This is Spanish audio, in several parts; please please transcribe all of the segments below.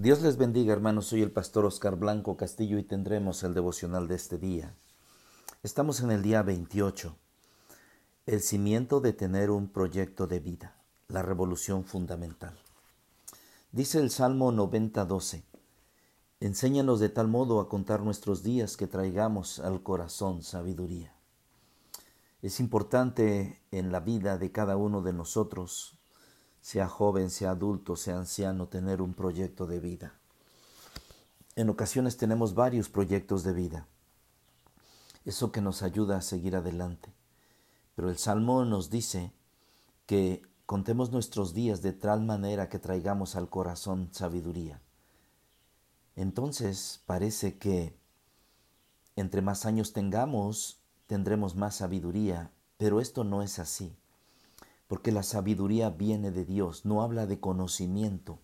Dios les bendiga, hermanos. Soy el pastor Oscar Blanco Castillo y tendremos el devocional de este día. Estamos en el día 28. El cimiento de tener un proyecto de vida, la revolución fundamental. Dice el Salmo 90:12. Enséñanos de tal modo a contar nuestros días que traigamos al corazón sabiduría. Es importante en la vida de cada uno de nosotros sea joven, sea adulto, sea anciano, tener un proyecto de vida. En ocasiones tenemos varios proyectos de vida. Eso que nos ayuda a seguir adelante. Pero el Salmo nos dice que contemos nuestros días de tal manera que traigamos al corazón sabiduría. Entonces parece que entre más años tengamos, tendremos más sabiduría, pero esto no es así porque la sabiduría viene de Dios, no habla de conocimiento,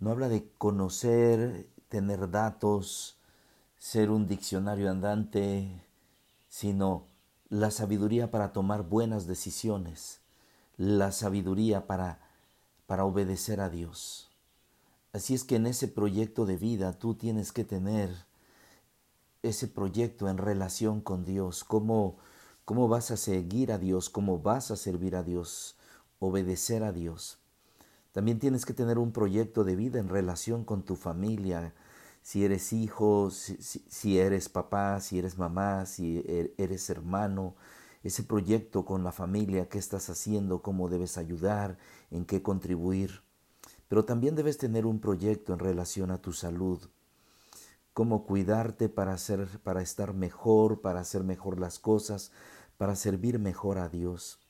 no habla de conocer, tener datos, ser un diccionario andante, sino la sabiduría para tomar buenas decisiones, la sabiduría para, para obedecer a Dios. Así es que en ese proyecto de vida tú tienes que tener ese proyecto en relación con Dios, como cómo vas a seguir a Dios, cómo vas a servir a Dios, obedecer a Dios. También tienes que tener un proyecto de vida en relación con tu familia, si eres hijo, si, eres papá, si eres mamá, si er, eres hermano, ese proyecto con la familia, qué estás haciendo, cómo debes ayudar, en qué contribuir. Pero también debes tener un proyecto en relación a tu salud, cómo cuidarte para, hacer, para estar mejor, para hacer mejor las cosas, para servir mejor a Dios.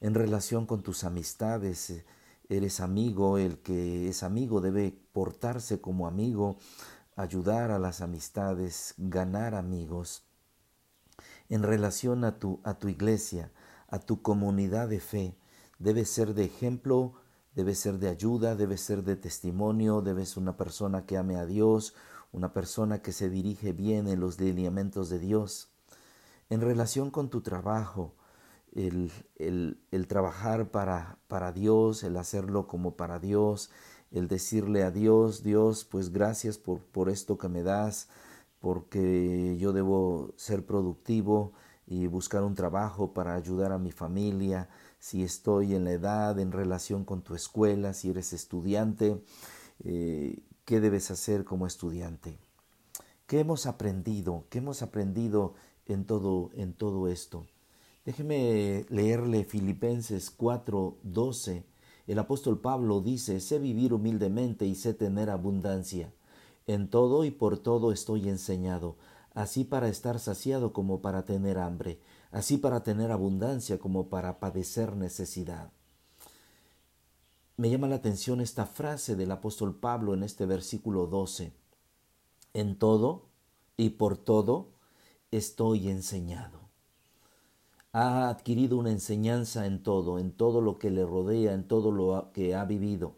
En relación con tus amistades, eh, eres amigo, el que es amigo debe portarse como amigo, ayudar a las amistades, ganar amigos. En relación a tu, a tu iglesia, a tu comunidad de fe, debe ser de ejemplo, debe ser de ayuda, debe ser de testimonio, debe ser una persona que ame a Dios, una persona que se dirige bien en los lineamientos de Dios. En relación con tu trabajo, el, el, trabajar para, para Dios, el hacerlo como para Dios, el decirle a Dios, Dios, pues gracias por, por esto que me das, porque yo debo ser productivo y buscar un trabajo para ayudar a mi familia, si estoy en la edad, en relación con tu escuela, si eres estudiante, eh, ¿qué debes hacer como estudiante? ¿Qué hemos aprendido? ¿Qué hemos aprendido en todo, en todo esto. Déjeme leerle Filipenses 4, 12. El apóstol Pablo dice, sé vivir humildemente y sé tener abundancia. En todo y por todo estoy enseñado, así para estar saciado como para tener hambre, así para tener abundancia como para padecer necesidad. Me llama la atención esta frase del apóstol Pablo en este versículo 12. En todo y por todo estoy enseñado. Ha adquirido una enseñanza en todo, en todo lo que le rodea, en todo lo que ha vivido.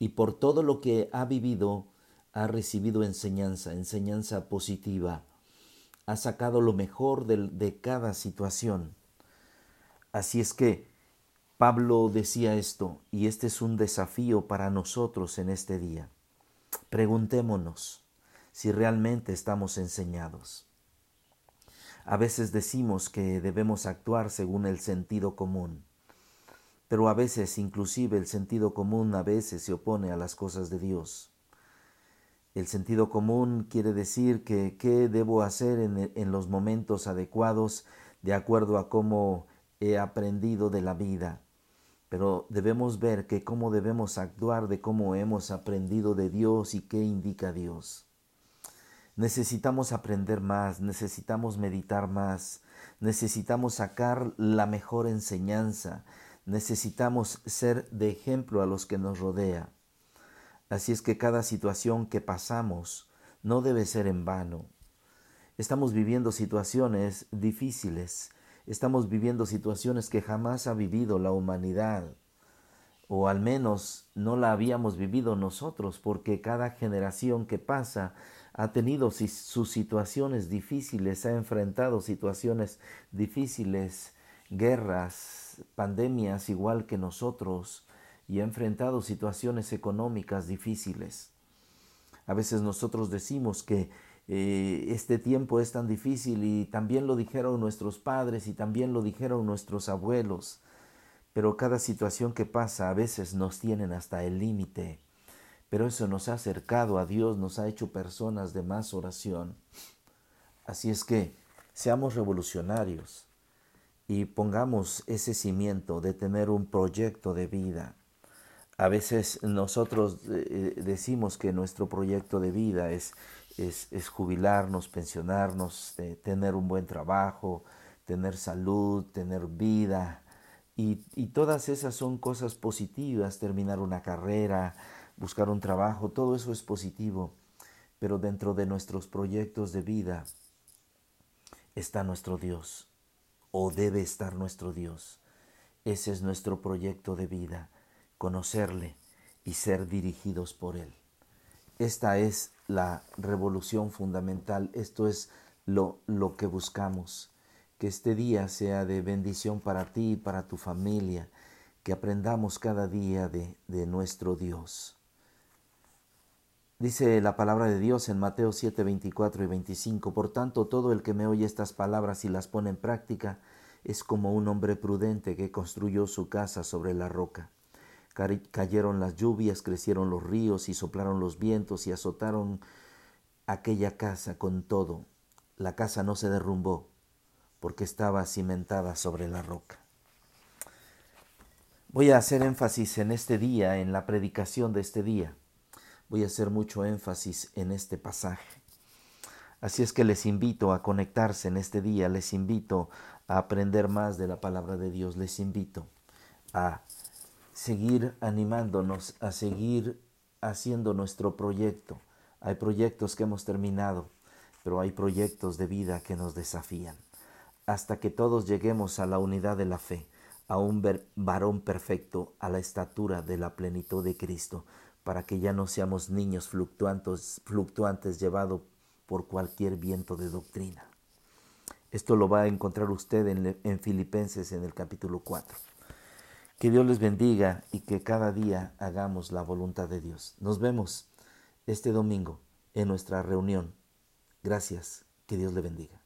Y por todo lo que ha vivido, ha recibido enseñanza, enseñanza positiva. Ha sacado lo mejor de, de cada situación. Así es que Pablo decía esto, y este es un desafío para nosotros en este día. Preguntémonos si realmente estamos enseñados. A veces decimos que debemos actuar según el sentido común, pero a veces inclusive el sentido común a veces se opone a las cosas de Dios. El sentido común quiere decir que qué debo hacer en, en los momentos adecuados de acuerdo a cómo he aprendido de la vida. Pero debemos ver que cómo debemos actuar de cómo hemos aprendido de Dios y qué indica Dios. Necesitamos aprender más, necesitamos meditar más, necesitamos sacar la mejor enseñanza, necesitamos ser de ejemplo a los que nos rodea. Así es que cada situación que pasamos no debe ser en vano. Estamos viviendo situaciones difíciles, estamos viviendo situaciones que jamás ha vivido la humanidad, o al menos no la habíamos vivido nosotros, porque cada generación que pasa ha tenido sus situaciones difíciles, ha enfrentado situaciones difíciles, guerras, pandemias igual que nosotros, y ha enfrentado situaciones económicas difíciles. A veces nosotros decimos que eh, este tiempo es tan difícil y también lo dijeron nuestros padres y también lo dijeron nuestros abuelos, pero cada situación que pasa a veces nos tienen hasta el límite, pero eso nos ha acercado a Dios, nos ha hecho personas de más oración. Así es que seamos revolucionarios y pongamos ese cimiento de tener un proyecto de vida. A veces nosotros eh, decimos que nuestro proyecto de vida es es, jubilarnos, pensionarnos, tener un buen trabajo, tener salud, tener vida. Y, y todas esas son cosas positivas, terminar una carrera, buscar un trabajo, todo eso es positivo. Pero dentro de nuestros proyectos de vida está nuestro Dios, o debe estar nuestro Dios. Ese es nuestro proyecto de vida, conocerle y ser dirigidos por Él. Esta es la revolución fundamental, esto es lo, lo que buscamos. Que este día sea de bendición para ti y para tu familia, que aprendamos cada día de, de nuestro Dios. Dice la palabra de Dios en Mateo 7, 24 y 25, Por tanto, todo el que me oye estas palabras y las pone en práctica es como un hombre prudente que construyó su casa sobre la roca. Cayeron las lluvias, crecieron los ríos y soplaron los vientos y azotaron aquella casa con todo. La casa no se derrumbó porque estaba cimentada sobre la roca. Voy a hacer énfasis en este día, en la predicación de este día. Voy a hacer mucho énfasis en este pasaje. Así es que les invito a conectarse en este día, les invito a aprender más de la palabra de Dios, les invito a seguir animándonos a seguir haciendo nuestro proyecto. Hay proyectos que hemos terminado, pero hay proyectos de vida que nos desafían. Hasta que todos lleguemos a la unidad de la fe, a un varón perfecto, a la estatura de la plenitud de Cristo, para que ya no seamos niños fluctuantes, fluctuantes llevados por cualquier viento de doctrina. Esto lo va a encontrar usted en, en Filipenses en el capítulo 4. Que Dios les bendiga y que cada día hagamos la voluntad de Dios. Nos vemos este domingo en nuestra reunión. Gracias. Que Dios le bendiga.